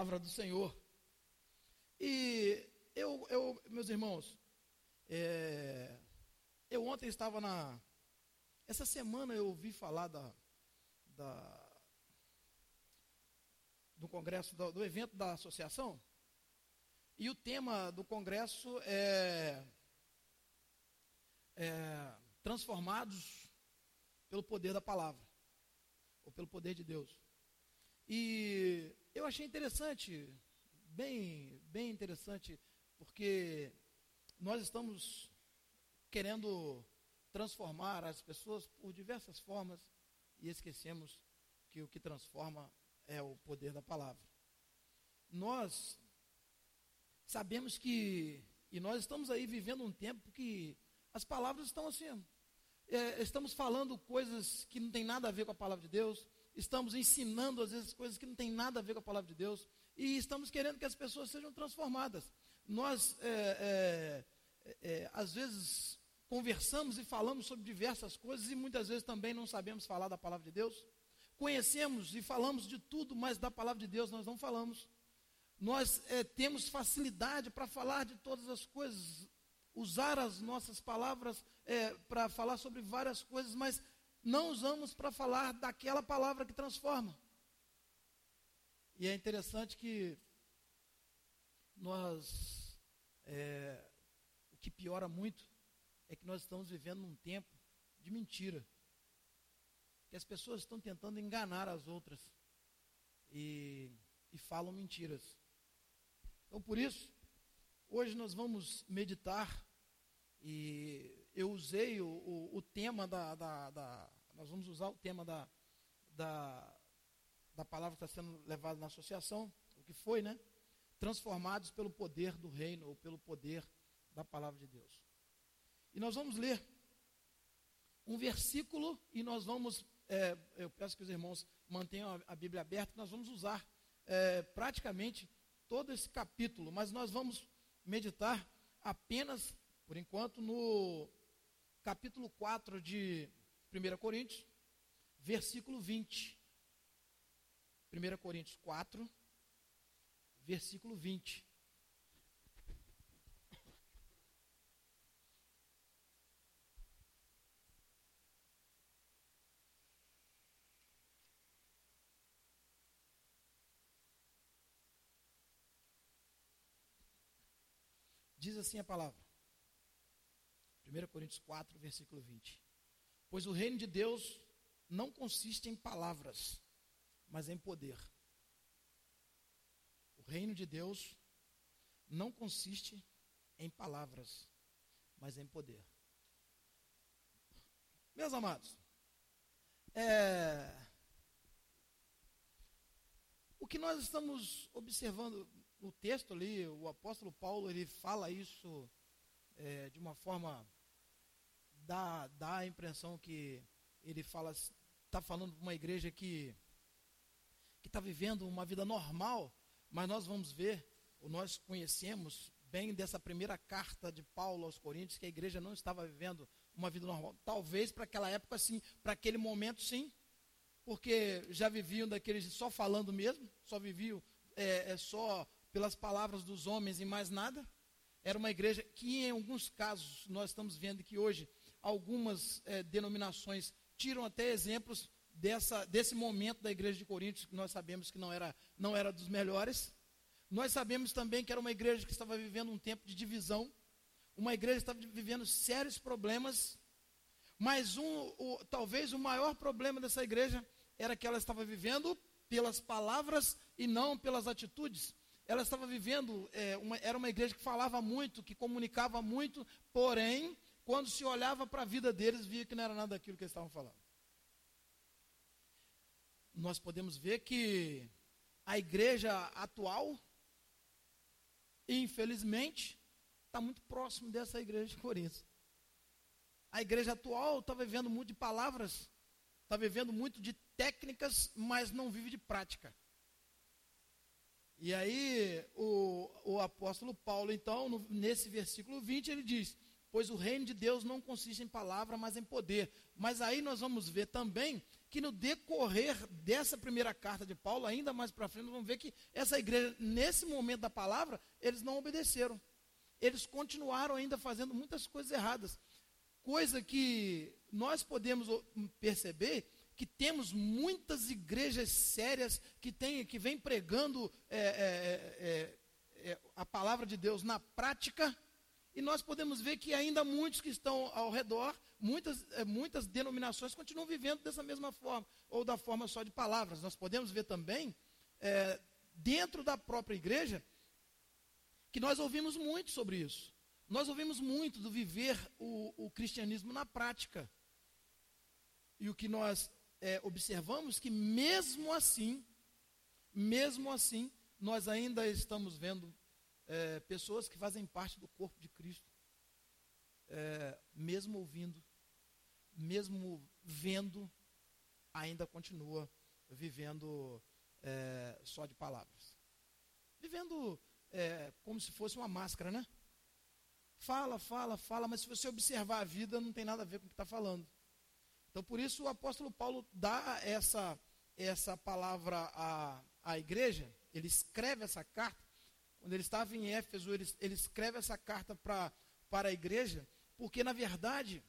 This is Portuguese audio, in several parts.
palavra do Senhor. E eu, eu meus irmãos, é, eu ontem estava na. Essa semana eu ouvi falar da, da do congresso, do, do evento da associação. E o tema do congresso é, é transformados pelo poder da palavra, ou pelo poder de Deus. E eu achei interessante, bem, bem interessante, porque nós estamos querendo transformar as pessoas por diversas formas e esquecemos que o que transforma é o poder da palavra. Nós sabemos que, e nós estamos aí vivendo um tempo que as palavras estão assim, é, estamos falando coisas que não tem nada a ver com a palavra de Deus, estamos ensinando às vezes coisas que não tem nada a ver com a palavra de Deus, e estamos querendo que as pessoas sejam transformadas. Nós, é, é, é, às vezes, conversamos e falamos sobre diversas coisas e muitas vezes também não sabemos falar da palavra de Deus. Conhecemos e falamos de tudo, mas da palavra de Deus nós não falamos. Nós é, temos facilidade para falar de todas as coisas, usar as nossas palavras é, para falar sobre várias coisas, mas não usamos para falar daquela palavra que transforma. E é interessante que nós, é, o que piora muito é que nós estamos vivendo num tempo de mentira. Que as pessoas estão tentando enganar as outras e, e falam mentiras. Então, por isso, hoje nós vamos meditar e eu usei o, o, o tema da, da, da, Nós vamos usar o tema da, da, da palavra que está sendo levada na associação, o que foi, né? Transformados pelo poder do reino, ou pelo poder da palavra de Deus. E nós vamos ler um versículo e nós vamos. É, eu peço que os irmãos mantenham a, a Bíblia aberta, nós vamos usar é, praticamente todo esse capítulo, mas nós vamos meditar apenas por enquanto, no capítulo 4 de 1 Coríntios, versículo 20. 1 Coríntios 4, versículo 20. Diz assim a palavra: 1 Coríntios 4, versículo 20. Pois o reino de Deus não consiste em palavras, mas em poder. O reino de Deus não consiste em palavras, mas em poder. Meus amados, é, o que nós estamos observando no texto ali, o apóstolo Paulo ele fala isso é, de uma forma dá, dá a impressão que ele fala, está falando para uma igreja que que está vivendo uma vida normal, mas nós vamos ver, ou nós conhecemos bem dessa primeira carta de Paulo aos Coríntios, que a igreja não estava vivendo uma vida normal. Talvez para aquela época sim, para aquele momento sim, porque já viviam daqueles só falando mesmo, só viviam é, é, só pelas palavras dos homens e mais nada. Era uma igreja que, em alguns casos, nós estamos vendo que hoje algumas é, denominações tiram até exemplos dessa, desse momento da igreja de Coríntios, que nós sabemos que não era, não era dos melhores. Nós sabemos também que era uma igreja que estava vivendo um tempo de divisão, uma igreja que estava vivendo sérios problemas, mas um, o, talvez o maior problema dessa igreja era que ela estava vivendo pelas palavras e não pelas atitudes. Ela estava vivendo, é, uma, era uma igreja que falava muito, que comunicava muito, porém quando se olhava para a vida deles, via que não era nada daquilo que eles estavam falando. Nós podemos ver que a igreja atual, infelizmente, está muito próximo dessa igreja de Corinto. A igreja atual está vivendo muito de palavras, está vivendo muito de técnicas, mas não vive de prática. E aí, o, o apóstolo Paulo, então, no, nesse versículo 20, ele diz: pois o reino de Deus não consiste em palavra, mas em poder. Mas aí nós vamos ver também que no decorrer dessa primeira carta de Paulo, ainda mais para frente, vamos ver que essa igreja, nesse momento da palavra, eles não obedeceram. Eles continuaram ainda fazendo muitas coisas erradas. Coisa que nós podemos perceber que temos muitas igrejas sérias que, tem, que vêm pregando é, é, é, é, a palavra de Deus na prática, e nós podemos ver que ainda muitos que estão ao redor, muitas, é, muitas denominações continuam vivendo dessa mesma forma, ou da forma só de palavras. Nós podemos ver também, é, dentro da própria igreja, que nós ouvimos muito sobre isso. Nós ouvimos muito do viver o, o cristianismo na prática. E o que nós é, observamos que mesmo assim, mesmo assim, nós ainda estamos vendo é, pessoas que fazem parte do corpo de Cristo, é, mesmo ouvindo, mesmo vendo, ainda continua vivendo é, só de palavras. Vivendo é, como se fosse uma máscara, né? Fala, fala, fala, mas se você observar a vida, não tem nada a ver com o que está falando. Então, por isso, o apóstolo Paulo dá essa, essa palavra à, à igreja, ele escreve essa carta. Quando ele estava em Éfeso, ele, ele escreve essa carta pra, para a igreja, porque, na verdade,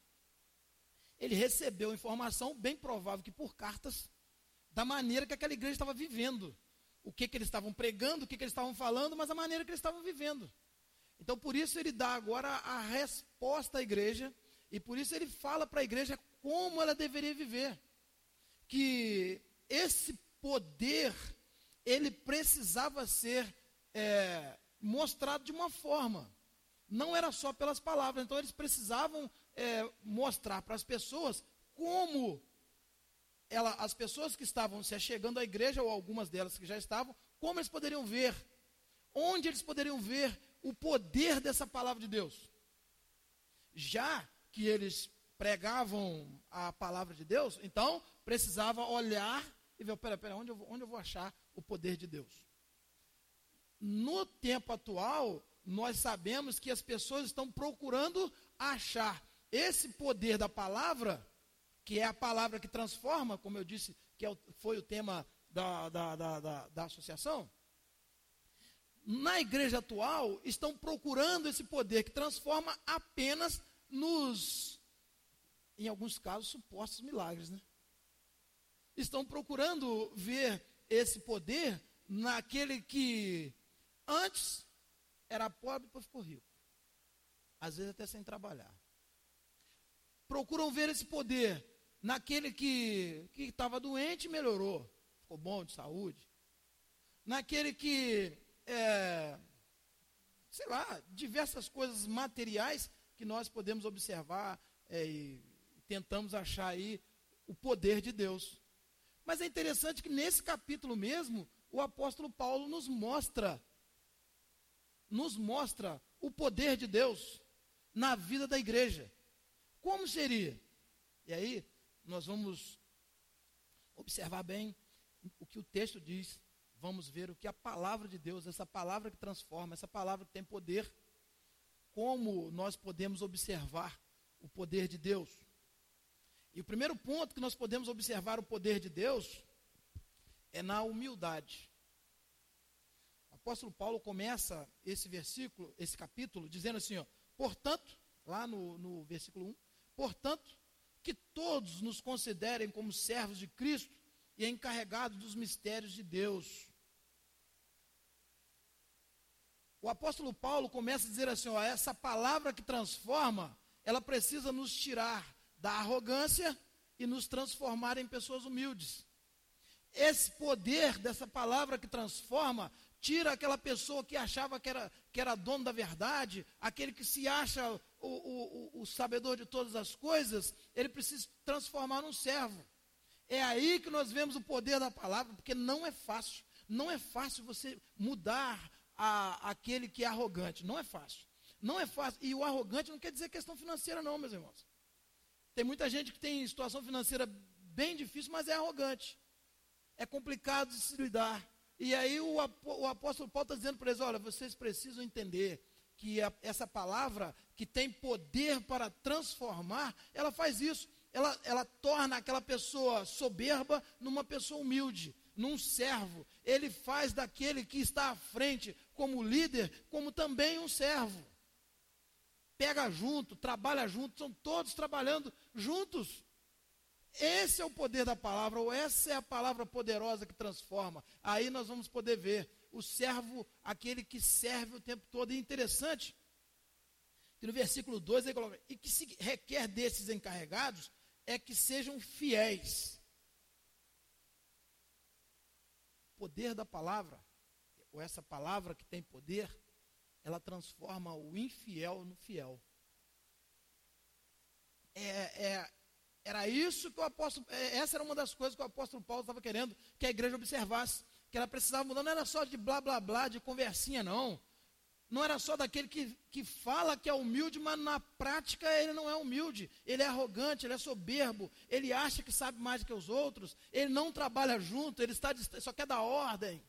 ele recebeu informação, bem provável que por cartas, da maneira que aquela igreja estava vivendo. O que, que eles estavam pregando, o que, que eles estavam falando, mas a maneira que eles estavam vivendo. Então, por isso, ele dá agora a resposta à igreja, e por isso ele fala para a igreja como ela deveria viver. Que esse poder, ele precisava ser é, mostrado de uma forma. Não era só pelas palavras. Então, eles precisavam é, mostrar para as pessoas como ela, as pessoas que estavam se achegando à igreja, ou algumas delas que já estavam, como eles poderiam ver, onde eles poderiam ver o poder dessa palavra de Deus. Já que eles pregavam a palavra de Deus, então precisava olhar e ver, pera, pera, onde eu, vou, onde eu vou achar o poder de Deus? No tempo atual, nós sabemos que as pessoas estão procurando achar esse poder da palavra, que é a palavra que transforma, como eu disse, que é foi o tema da, da, da, da, da associação. Na igreja atual, estão procurando esse poder que transforma apenas nos em alguns casos, supostos milagres, né? Estão procurando ver esse poder naquele que antes era pobre depois ficou rico. Às vezes até sem trabalhar. Procuram ver esse poder naquele que estava doente melhorou, ficou bom de saúde. Naquele que, é, sei lá, diversas coisas materiais que nós podemos observar é, e tentamos achar aí o poder de Deus. Mas é interessante que nesse capítulo mesmo, o apóstolo Paulo nos mostra nos mostra o poder de Deus na vida da igreja. Como seria? E aí, nós vamos observar bem o que o texto diz. Vamos ver o que a palavra de Deus, essa palavra que transforma, essa palavra que tem poder, como nós podemos observar o poder de Deus. E o primeiro ponto que nós podemos observar o poder de Deus é na humildade. Apóstolo Paulo começa esse versículo, esse capítulo, dizendo assim: ó, portanto, lá no, no versículo 1, portanto, que todos nos considerem como servos de Cristo e encarregados dos mistérios de Deus. O apóstolo Paulo começa a dizer assim: ó, essa palavra que transforma, ela precisa nos tirar da arrogância e nos transformar em pessoas humildes. Esse poder dessa palavra que transforma, tira aquela pessoa que achava que era, que era dono da verdade, aquele que se acha o, o, o sabedor de todas as coisas, ele precisa transformar num servo. É aí que nós vemos o poder da palavra, porque não é fácil. Não é fácil você mudar a, aquele que é arrogante. Não é fácil. Não é fácil. E o arrogante não quer dizer questão financeira, não, meus irmãos. Tem muita gente que tem situação financeira bem difícil, mas é arrogante. É complicado de se lidar. E aí o, o apóstolo Paulo está dizendo para eles: olha, vocês precisam entender que a, essa palavra que tem poder para transformar, ela faz isso. ela, ela torna aquela pessoa soberba numa pessoa humilde, num servo. Ele faz daquele que está à frente, como líder, como também um servo. Pega junto, trabalha junto, são todos trabalhando juntos. Esse é o poder da palavra, ou essa é a palavra poderosa que transforma. Aí nós vamos poder ver o servo, aquele que serve o tempo todo. E interessante, que no versículo 2 ele coloca, e que se requer desses encarregados é que sejam fiéis. O poder da palavra, ou essa palavra que tem poder, ela transforma o infiel no fiel. É, é, era isso que o apóstolo, é, essa era uma das coisas que o apóstolo Paulo estava querendo que a igreja observasse, que ela precisava mudar, não era só de blá blá blá, de conversinha, não. Não era só daquele que, que fala que é humilde, mas na prática ele não é humilde. Ele é arrogante, ele é soberbo, ele acha que sabe mais que os outros, ele não trabalha junto, ele está só quer dar ordem.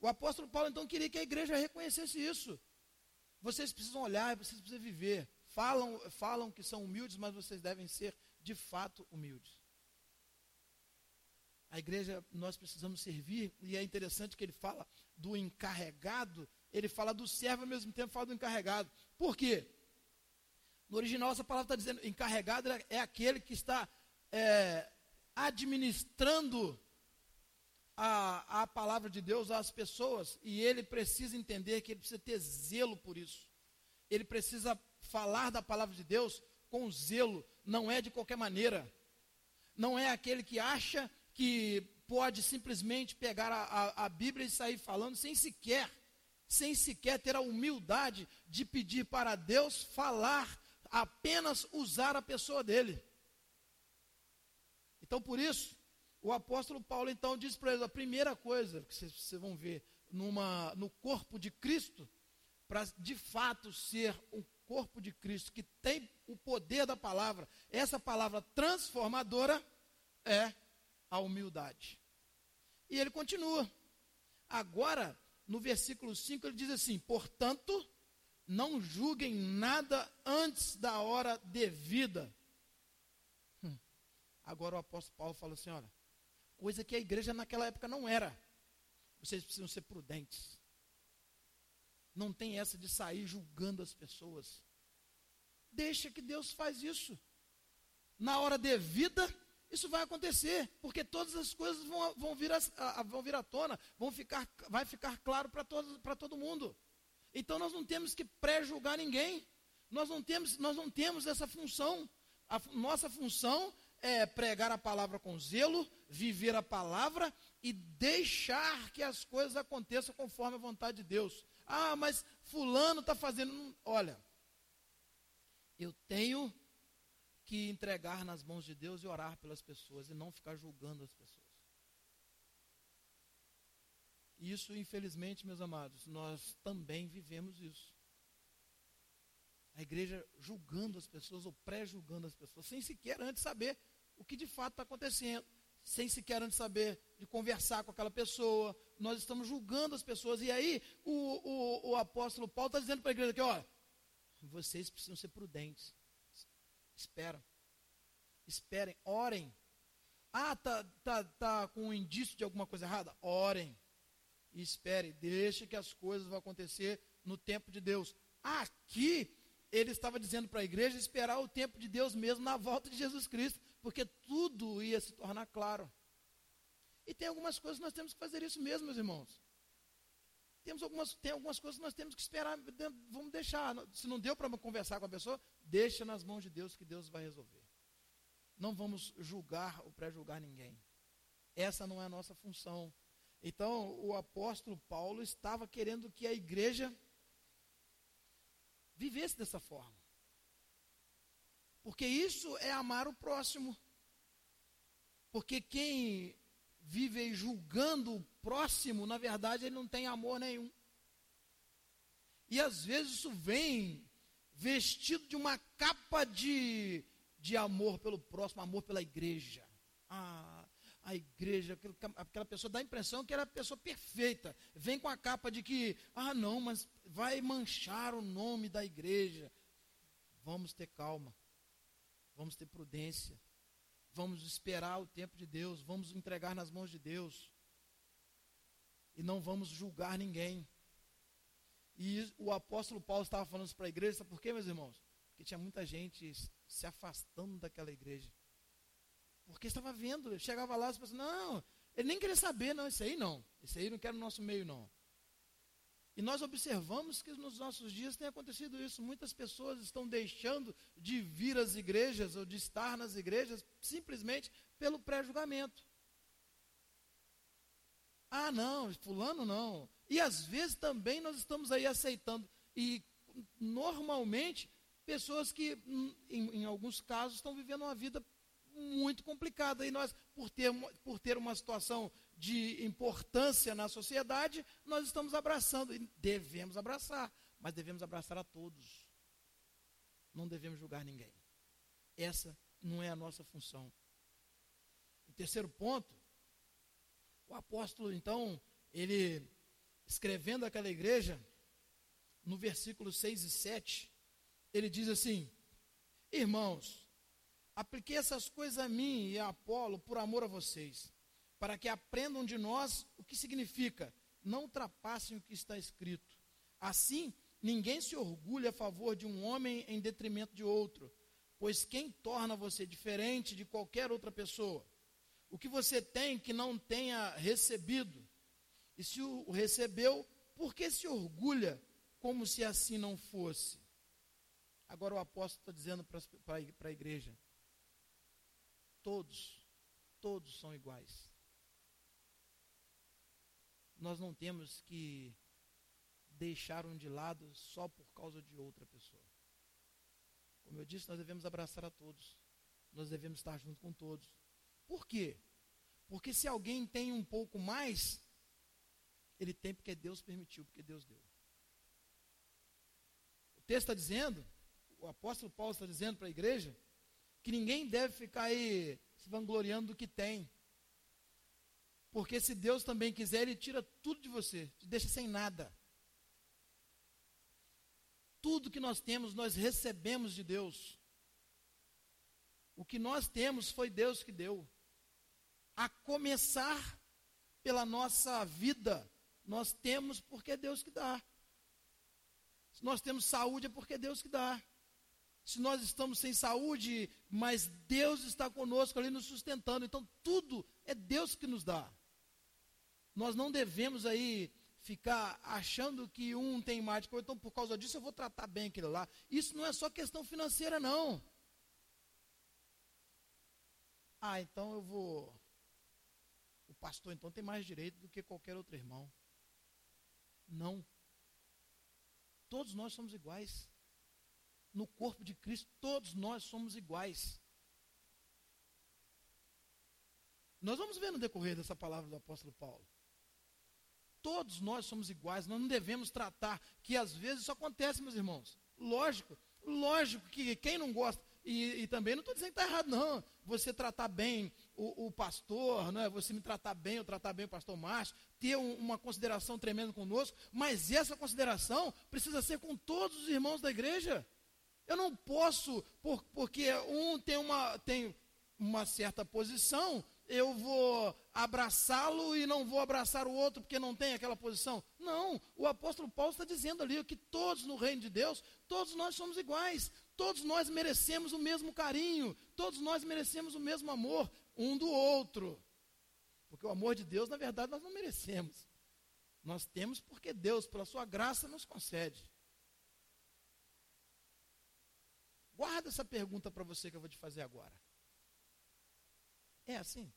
O apóstolo Paulo então queria que a igreja reconhecesse isso. Vocês precisam olhar, vocês precisam viver. Falam, falam que são humildes, mas vocês devem ser de fato humildes. A igreja, nós precisamos servir, e é interessante que ele fala do encarregado, ele fala do servo ao mesmo tempo fala do encarregado. Por quê? No original, essa palavra está dizendo: encarregado é aquele que está é, administrando a, a palavra de Deus às pessoas, e ele precisa entender que ele precisa ter zelo por isso. Ele precisa falar da palavra de Deus com zelo, não é de qualquer maneira. Não é aquele que acha que pode simplesmente pegar a, a, a Bíblia e sair falando sem sequer, sem sequer ter a humildade de pedir para Deus falar, apenas usar a pessoa dele. Então, por isso, o apóstolo Paulo então diz para eles: a primeira coisa que vocês, vocês vão ver numa, no corpo de Cristo, para de fato ser um corpo de Cristo, que tem o poder da palavra, essa palavra transformadora é a humildade. E ele continua. Agora, no versículo 5, ele diz assim: Portanto, não julguem nada antes da hora devida. Hum. Agora o apóstolo Paulo fala assim: olha, coisa que a igreja naquela época não era. Vocês precisam ser prudentes. Não tem essa de sair julgando as pessoas. Deixa que Deus faz isso. Na hora devida, isso vai acontecer, porque todas as coisas vão, vão, vir, a, vão vir à tona, vão ficar, vai ficar claro para todo, todo mundo. Então nós não temos que pré-julgar ninguém. Nós não temos, nós não temos essa função. A nossa função é pregar a palavra com zelo, viver a palavra e deixar que as coisas aconteçam conforme a vontade de Deus. Ah, mas fulano está fazendo. Olha, eu tenho que entregar nas mãos de Deus e orar pelas pessoas e não ficar julgando as pessoas. Isso, infelizmente, meus amados, nós também vivemos isso. A igreja julgando as pessoas ou pré-julgando as pessoas, sem sequer antes saber o que de fato está acontecendo sem sequer antes saber de conversar com aquela pessoa. Nós estamos julgando as pessoas. E aí o, o, o apóstolo Paulo está dizendo para a igreja aqui, ó, vocês precisam ser prudentes. Espera. Esperem, orem. Ah, tá, tá, tá com um indício de alguma coisa errada? Orem. E espere, deixe que as coisas vão acontecer no tempo de Deus. Aqui ele estava dizendo para a igreja esperar o tempo de Deus mesmo na volta de Jesus Cristo porque tudo ia se tornar claro. E tem algumas coisas que nós temos que fazer isso mesmo, meus irmãos. Temos algumas, tem algumas coisas que nós temos que esperar, vamos deixar. Se não deu para conversar com a pessoa, deixa nas mãos de Deus que Deus vai resolver. Não vamos julgar ou pré-julgar ninguém. Essa não é a nossa função. Então, o apóstolo Paulo estava querendo que a igreja vivesse dessa forma. Porque isso é amar o próximo. Porque quem vive julgando o próximo, na verdade, ele não tem amor nenhum. E às vezes isso vem vestido de uma capa de, de amor pelo próximo, amor pela igreja. Ah, a igreja, aquela pessoa dá a impressão que ela é a pessoa perfeita. Vem com a capa de que, ah, não, mas vai manchar o nome da igreja. Vamos ter calma. Vamos ter prudência, vamos esperar o tempo de Deus, vamos entregar nas mãos de Deus e não vamos julgar ninguém. E o apóstolo Paulo estava falando isso para a igreja, sabe por quê, meus irmãos? Porque tinha muita gente se afastando daquela igreja. Porque estava vendo, chegava lá e pensava, não, ele nem queria saber, não, isso aí não. Isso aí não quer no nosso meio, não. E nós observamos que nos nossos dias tem acontecido isso. Muitas pessoas estão deixando de vir às igrejas ou de estar nas igrejas simplesmente pelo pré-julgamento. Ah, não, fulano não. E às vezes também nós estamos aí aceitando. E normalmente, pessoas que, em, em alguns casos, estão vivendo uma vida muito complicada. E nós, por ter, por ter uma situação de importância na sociedade, nós estamos abraçando. E devemos abraçar, mas devemos abraçar a todos. Não devemos julgar ninguém. Essa não é a nossa função. O terceiro ponto, o apóstolo, então, ele, escrevendo aquela igreja, no versículo 6 e 7, ele diz assim: Irmãos, Apliquei essas coisas a mim e a Apolo por amor a vocês, para que aprendam de nós o que significa não ultrapassem o que está escrito. Assim, ninguém se orgulha a favor de um homem em detrimento de outro, pois quem torna você diferente de qualquer outra pessoa? O que você tem que não tenha recebido? E se o recebeu, por que se orgulha como se assim não fosse? Agora o apóstolo está dizendo para a igreja: Todos, todos são iguais. Nós não temos que deixar um de lado só por causa de outra pessoa. Como eu disse, nós devemos abraçar a todos. Nós devemos estar junto com todos. Por quê? Porque se alguém tem um pouco mais, ele tem porque Deus permitiu, porque Deus deu. O texto está dizendo, o apóstolo Paulo está dizendo para a igreja, que ninguém deve ficar aí se vangloriando do que tem. Porque se Deus também quiser, Ele tira tudo de você, te deixa sem nada. Tudo que nós temos, nós recebemos de Deus. O que nós temos foi Deus que deu. A começar pela nossa vida, nós temos porque é Deus que dá. Se nós temos saúde, é porque é Deus que dá se nós estamos sem saúde, mas Deus está conosco ali nos sustentando. Então tudo é Deus que nos dá. Nós não devemos aí ficar achando que um tem mais, então por causa disso eu vou tratar bem aquele lá. Isso não é só questão financeira, não. Ah, então eu vou. O pastor então tem mais direito do que qualquer outro irmão. Não. Todos nós somos iguais no corpo de Cristo, todos nós somos iguais. Nós vamos ver no decorrer dessa palavra do apóstolo Paulo. Todos nós somos iguais, nós não devemos tratar, que às vezes isso acontece, meus irmãos. Lógico, lógico que quem não gosta, e, e também não estou dizendo que está errado, não. Você tratar bem o, o, pastor, não é? você me tratar bem, eu tratar bem o pastor Márcio, ter um, uma consideração tremenda conosco, mas essa consideração precisa ser com todos os irmãos da igreja. Eu não posso, por, porque um tem uma, tem uma certa posição, eu vou abraçá-lo e não vou abraçar o outro porque não tem aquela posição. Não, o apóstolo Paulo está dizendo ali que todos no reino de Deus, todos nós somos iguais, todos nós merecemos o mesmo carinho, todos nós merecemos o mesmo amor um do outro. Porque o amor de Deus, na verdade, nós não merecemos. Nós temos porque Deus, pela sua graça, nos concede. Guarda essa pergunta para você que eu vou te fazer agora. É assim?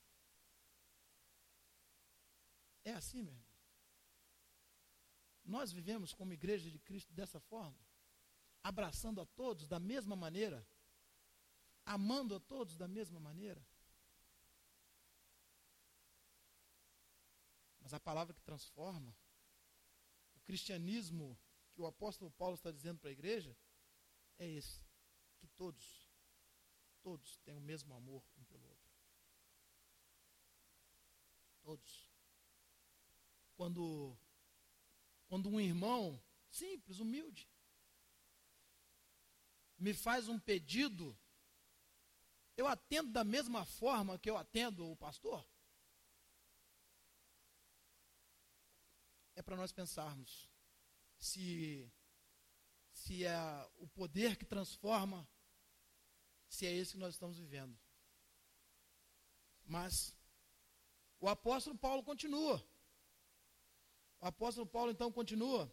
É assim, meu irmão? Nós vivemos como igreja de Cristo dessa forma? Abraçando a todos da mesma maneira? Amando a todos da mesma maneira? Mas a palavra que transforma, o cristianismo que o apóstolo Paulo está dizendo para a igreja, é esse que todos, todos têm o mesmo amor um pelo outro. Todos. Quando, quando um irmão, simples, humilde, me faz um pedido eu atendo da mesma forma que eu atendo o pastor? É para nós pensarmos se, se é o poder que transforma, se é esse que nós estamos vivendo. Mas o apóstolo Paulo continua. O apóstolo Paulo então continua.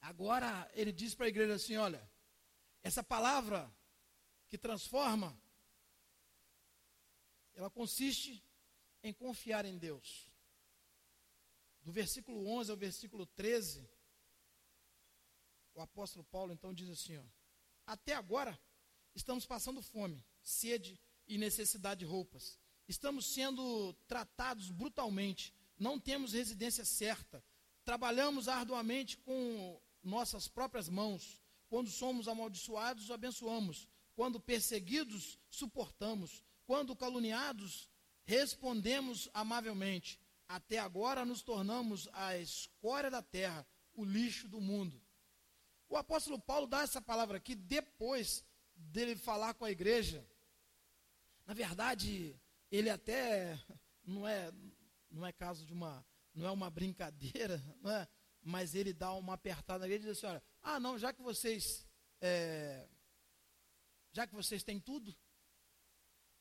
Agora ele diz para a igreja assim: olha, essa palavra que transforma, ela consiste em confiar em Deus. Do versículo 11 ao versículo 13, o apóstolo Paulo então diz assim: ó, Até agora estamos passando fome, sede e necessidade de roupas. Estamos sendo tratados brutalmente, não temos residência certa, trabalhamos arduamente com nossas próprias mãos. Quando somos amaldiçoados, abençoamos. Quando perseguidos, suportamos. Quando caluniados, respondemos amavelmente. Até agora nos tornamos a escória da terra, o lixo do mundo. O apóstolo Paulo dá essa palavra aqui depois dele falar com a igreja. Na verdade, ele até não é não é caso de uma não é uma brincadeira, não é? Mas ele dá uma apertada igreja e diz assim, olha, ah não, já que vocês é, já que vocês têm tudo,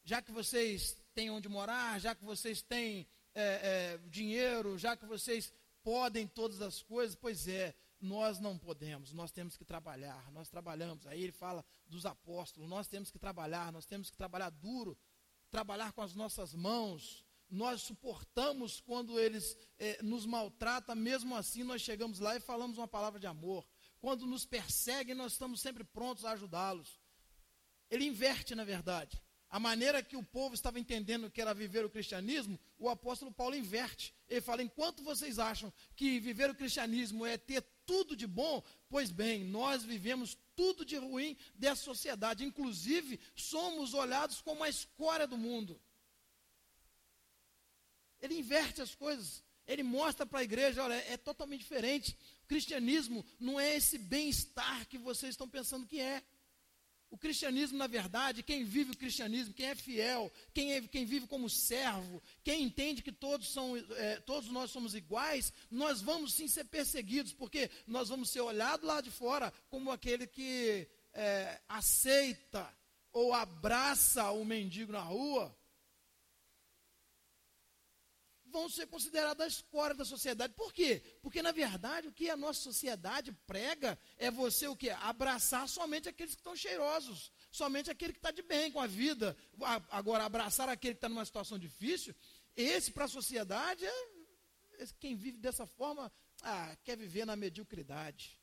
já que vocês têm onde morar, já que vocês têm é, é, dinheiro, já que vocês podem todas as coisas, pois é, nós não podemos, nós temos que trabalhar, nós trabalhamos. Aí ele fala dos apóstolos, nós temos que trabalhar, nós temos que trabalhar duro, trabalhar com as nossas mãos. Nós suportamos quando eles é, nos maltratam, mesmo assim nós chegamos lá e falamos uma palavra de amor. Quando nos perseguem, nós estamos sempre prontos a ajudá-los. Ele inverte, na verdade. A maneira que o povo estava entendendo que era viver o cristianismo, o apóstolo Paulo inverte. Ele fala: enquanto vocês acham que viver o cristianismo é ter tudo de bom, pois bem, nós vivemos tudo de ruim dessa sociedade. Inclusive, somos olhados como a escória do mundo. Ele inverte as coisas. Ele mostra para a igreja: olha, é totalmente diferente. O cristianismo não é esse bem-estar que vocês estão pensando que é. O cristianismo, na verdade, quem vive o cristianismo, quem é fiel, quem, é, quem vive como servo, quem entende que todos, são, é, todos nós somos iguais, nós vamos sim ser perseguidos, porque nós vamos ser olhados lá de fora como aquele que é, aceita ou abraça o mendigo na rua, vão ser consideradas a escória da sociedade. Por quê? Porque, na verdade, o que a nossa sociedade prega é você o quê? Abraçar somente aqueles que estão cheirosos, somente aquele que está de bem com a vida. Agora, abraçar aquele que está numa situação difícil, esse para a sociedade é. Quem vive dessa forma ah, quer viver na mediocridade.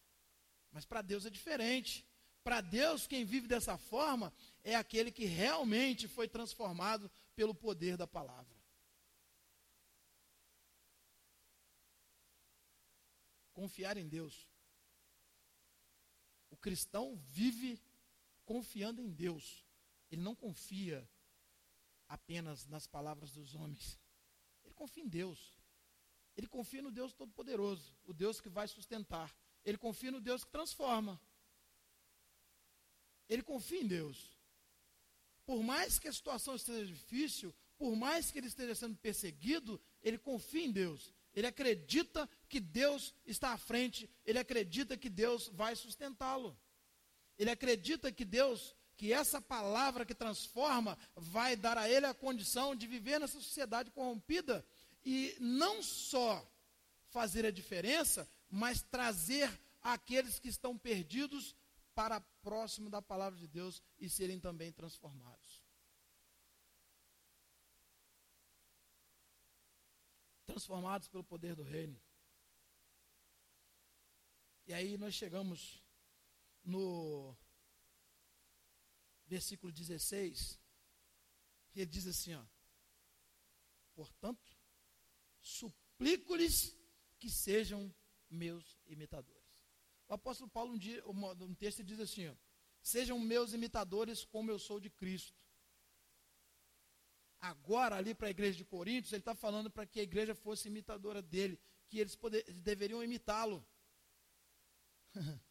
Mas para Deus é diferente. Para Deus, quem vive dessa forma é aquele que realmente foi transformado pelo poder da palavra. Confiar em Deus. O cristão vive confiando em Deus. Ele não confia apenas nas palavras dos homens. Ele confia em Deus. Ele confia no Deus Todo-Poderoso, o Deus que vai sustentar. Ele confia no Deus que transforma. Ele confia em Deus. Por mais que a situação esteja difícil, por mais que ele esteja sendo perseguido, ele confia em Deus. Ele acredita que Deus está à frente, ele acredita que Deus vai sustentá-lo. Ele acredita que Deus, que essa palavra que transforma, vai dar a ele a condição de viver nessa sociedade corrompida e não só fazer a diferença, mas trazer aqueles que estão perdidos para próximo da palavra de Deus e serem também transformados. transformados pelo poder do reino. E aí nós chegamos no versículo 16, que ele diz assim, ó, portanto, suplico-lhes que sejam meus imitadores. O apóstolo Paulo, um, dia, um texto, diz assim, ó, sejam meus imitadores como eu sou de Cristo agora ali para a igreja de Coríntios, ele está falando para que a igreja fosse imitadora dele, que eles, poder, eles deveriam imitá-lo.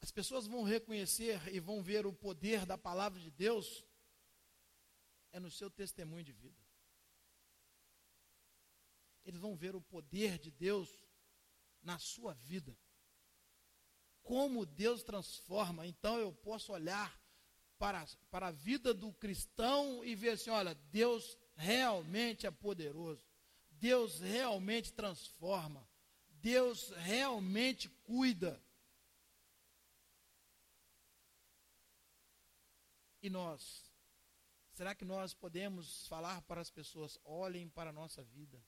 as pessoas vão reconhecer e vão ver o poder da palavra de Deus é no seu testemunho de vida. Eles vão ver o poder de Deus na sua vida. Como Deus transforma. Então eu posso olhar para, para a vida do cristão e ver assim: olha, Deus realmente é poderoso. Deus realmente transforma. Deus realmente cuida. E nós? Será que nós podemos falar para as pessoas: olhem para a nossa vida?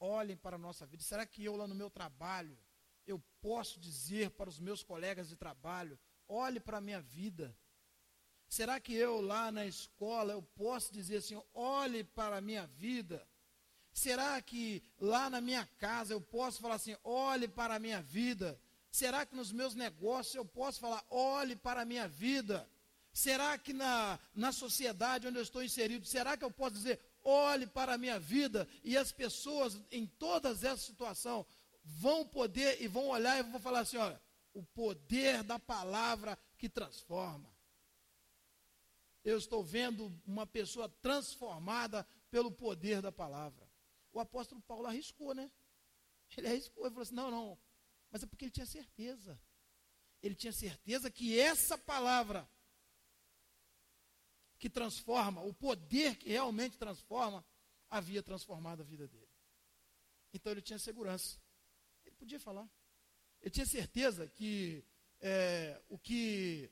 Olhem para a nossa vida. Será que eu, lá no meu trabalho, eu posso dizer para os meus colegas de trabalho: olhe para a minha vida? Será que eu, lá na escola, eu posso dizer assim: olhe para a minha vida? Será que lá na minha casa eu posso falar assim: olhe para a minha vida? Será que nos meus negócios eu posso falar: olhe para a minha vida? Será que na, na sociedade onde eu estou inserido, será que eu posso dizer, olhe para a minha vida e as pessoas em todas essas situações vão poder e vão olhar e vão falar assim, olha, o poder da palavra que transforma. Eu estou vendo uma pessoa transformada pelo poder da palavra. O apóstolo Paulo arriscou, né? Ele arriscou, ele falou assim: não, não, mas é porque ele tinha certeza. Ele tinha certeza que essa palavra que transforma, o poder que realmente transforma, havia transformado a vida dele. Então ele tinha segurança. Ele podia falar. Ele tinha certeza que é, o que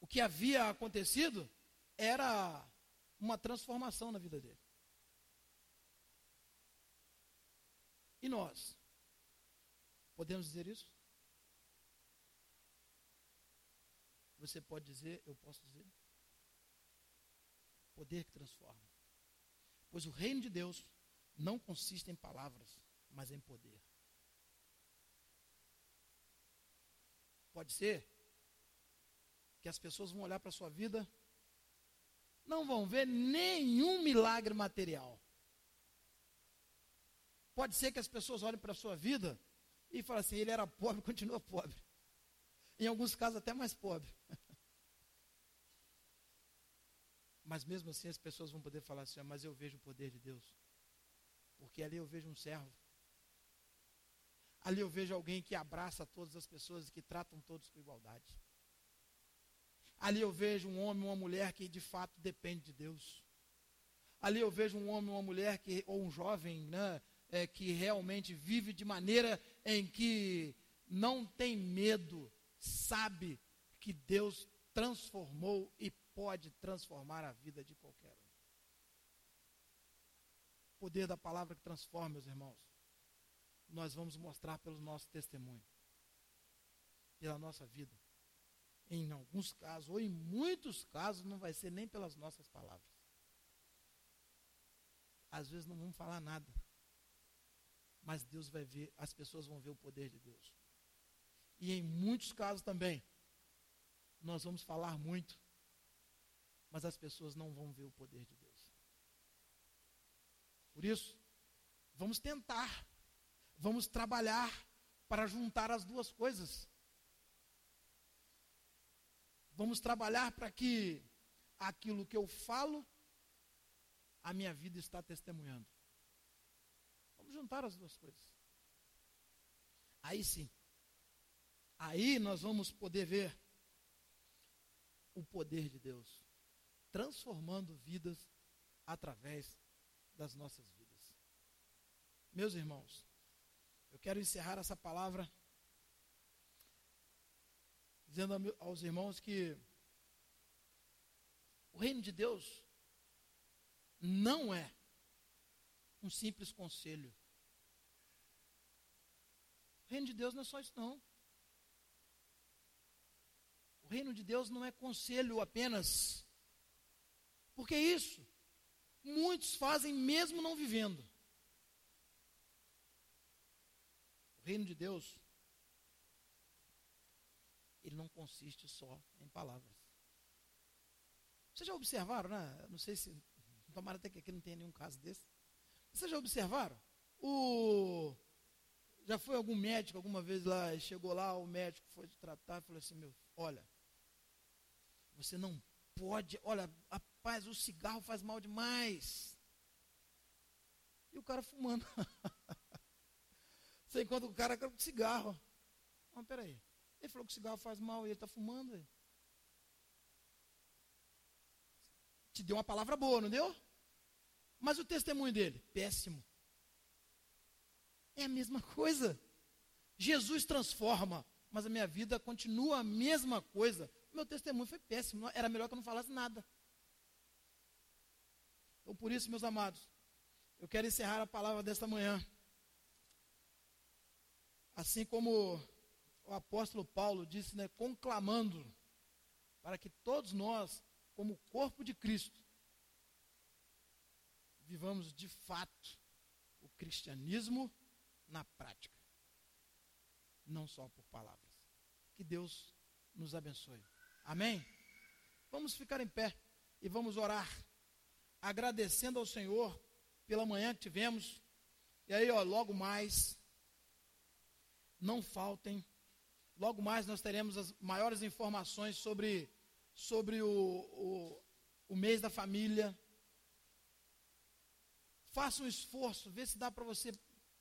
o que havia acontecido era uma transformação na vida dele. E nós? Podemos dizer isso? Você pode dizer, eu posso dizer? Poder que transforma. Pois o reino de Deus não consiste em palavras, mas em poder. Pode ser que as pessoas vão olhar para a sua vida, não vão ver nenhum milagre material. Pode ser que as pessoas olhem para a sua vida e falem assim: ele era pobre, continua pobre. Em alguns casos, até mais pobre. Mas mesmo assim as pessoas vão poder falar assim, ah, mas eu vejo o poder de Deus. Porque ali eu vejo um servo. Ali eu vejo alguém que abraça todas as pessoas e que tratam todos com igualdade. Ali eu vejo um homem ou uma mulher que de fato depende de Deus. Ali eu vejo um homem ou uma mulher que, ou um jovem, né, é, que realmente vive de maneira em que não tem medo, sabe que Deus transformou e pode transformar a vida de qualquer um. O poder da palavra que transforma, meus irmãos, nós vamos mostrar pelo nosso testemunho, pela nossa vida. Em alguns casos, ou em muitos casos, não vai ser nem pelas nossas palavras. Às vezes não vamos falar nada. Mas Deus vai ver, as pessoas vão ver o poder de Deus. E em muitos casos também, nós vamos falar muito, mas as pessoas não vão ver o poder de Deus. Por isso, vamos tentar, vamos trabalhar para juntar as duas coisas. Vamos trabalhar para que aquilo que eu falo, a minha vida está testemunhando. Vamos juntar as duas coisas. Aí sim. Aí nós vamos poder ver o poder de Deus transformando vidas através das nossas vidas. Meus irmãos, eu quero encerrar essa palavra dizendo aos irmãos que o reino de Deus não é um simples conselho. O reino de Deus não é só isso, não. O reino de Deus não é conselho apenas porque isso muitos fazem mesmo não vivendo. O reino de Deus, ele não consiste só em palavras. Vocês já observaram, né? Não sei se. Tomara até que aqui não tenha nenhum caso desse. Vocês já observaram? O, Já foi algum médico alguma vez lá, chegou lá, o médico foi tratar e falou assim, meu, olha, você não pode, olha, rapaz, o cigarro faz mal demais. E o cara fumando. Você encontra o cara com cigarro. Mas peraí. Ele falou que o cigarro faz mal e ele está fumando. Te deu uma palavra boa, não deu? Mas o testemunho dele? Péssimo. É a mesma coisa. Jesus transforma, mas a minha vida continua a mesma coisa. Meu testemunho foi péssimo. Era melhor que eu não falasse nada. Então, por isso, meus amados, eu quero encerrar a palavra desta manhã. Assim como o apóstolo Paulo disse, né, conclamando para que todos nós, como corpo de Cristo, vivamos de fato o cristianismo na prática, não só por palavras. Que Deus nos abençoe. Amém? Vamos ficar em pé e vamos orar, agradecendo ao Senhor pela manhã que tivemos. E aí, ó, logo mais, não faltem. Logo mais nós teremos as maiores informações sobre, sobre o, o, o mês da família. Faça um esforço, vê se dá para você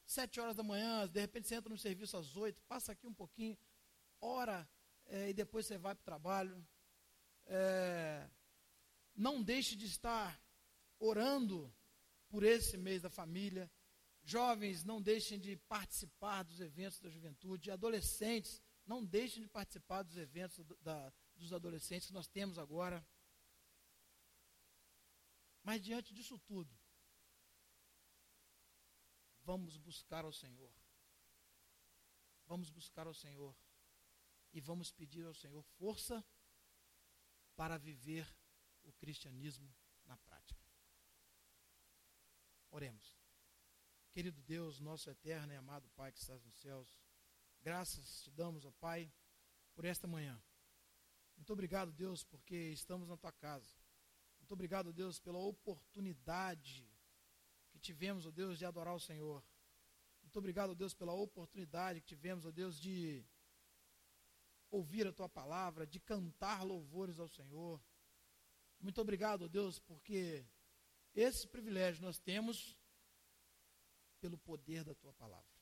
sete horas da manhã, de repente você entra no serviço às oito, passa aqui um pouquinho, ora, é, e depois você vai para o trabalho. É, não deixe de estar orando por esse mês da família. Jovens, não deixem de participar dos eventos da juventude. Adolescentes, não deixem de participar dos eventos da, dos adolescentes que nós temos agora. Mas diante disso tudo, vamos buscar ao Senhor. Vamos buscar ao Senhor. E vamos pedir ao Senhor força para viver o cristianismo na prática. Oremos. Querido Deus, nosso eterno e amado Pai que estás nos céus, graças te damos, ó Pai, por esta manhã. Muito obrigado, Deus, porque estamos na tua casa. Muito obrigado, Deus, pela oportunidade tivemos, ó Deus, de adorar o Senhor. Muito obrigado, Deus, pela oportunidade que tivemos, ó Deus, de ouvir a tua palavra, de cantar louvores ao Senhor. Muito obrigado, Deus, porque esse privilégio nós temos pelo poder da tua palavra.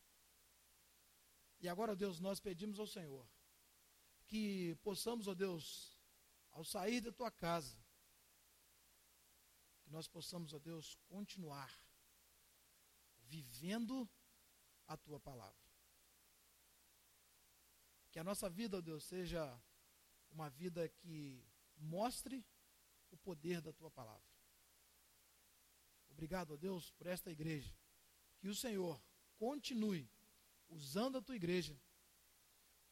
E agora, Deus, nós pedimos ao Senhor que possamos, ó Deus, ao sair da tua casa, que nós possamos, ó Deus, continuar vivendo a tua palavra. Que a nossa vida, ó Deus, seja uma vida que mostre o poder da tua palavra. Obrigado, ó Deus, por esta igreja. Que o Senhor continue usando a tua igreja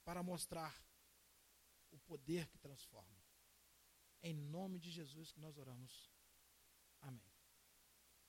para mostrar o poder que transforma. Em nome de Jesus que nós oramos.